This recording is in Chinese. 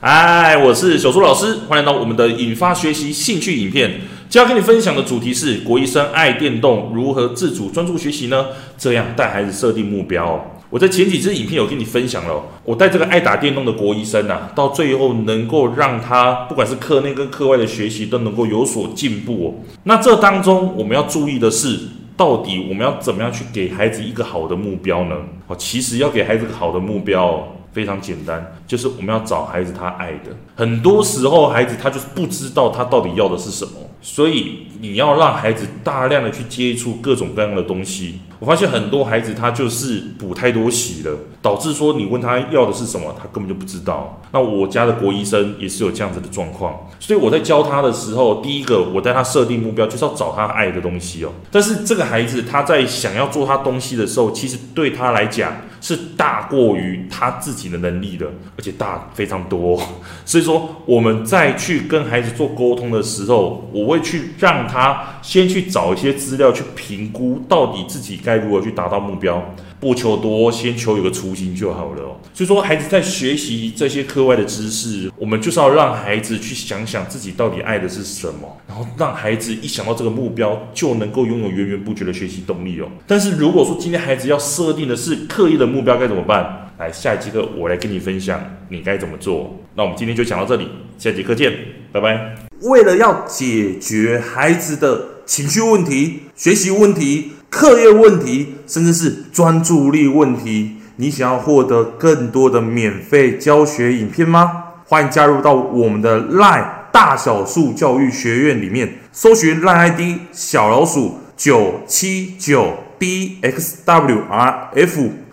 嗨，我是小苏老师，欢迎来到我们的引发学习兴趣影片。今天要跟你分享的主题是国医生爱电动，如何自主专注学习呢？这样带孩子设定目标。我在前几支影片有跟你分享了，我带这个爱打电动的国医生啊，到最后能够让他不管是课内跟课外的学习都能够有所进步哦。那这当中我们要注意的是，到底我们要怎么样去给孩子一个好的目标呢？哦，其实要给孩子一个好的目标。非常简单，就是我们要找孩子他爱的。很多时候，孩子他就是不知道他到底要的是什么，所以你要让孩子大量的去接触各种各样的东西。我发现很多孩子他就是补太多习了，导致说你问他要的是什么，他根本就不知道。那我家的国医生也是有这样子的状况，所以我在教他的时候，第一个我带他设定目标就是要找他爱的东西哦。但是这个孩子他在想要做他东西的时候，其实对他来讲。是大过于他自己的能力的，而且大非常多。所以说，我们在去跟孩子做沟通的时候，我会去让他先去找一些资料，去评估到底自己该如何去达到目标。不求多，先求有个雏形就好了。所以说，孩子在学习这些课外的知识，我们就是要让孩子去想想自己到底爱的是什么，然后让孩子一想到这个目标，就能够拥有源源不绝的学习动力哦。但是如果说今天孩子要设定的是刻意的目标，该怎么办？来，下一节课我来跟你分享你该怎么做。那我们今天就讲到这里，下节课见，拜拜。为了要解决孩子的情绪问题、学习问题。课业问题，甚至是专注力问题，你想要获得更多的免费教学影片吗？欢迎加入到我们的 LINE 大小数教育学院里面，搜寻 LINE ID 小老鼠九七九 dxwrf，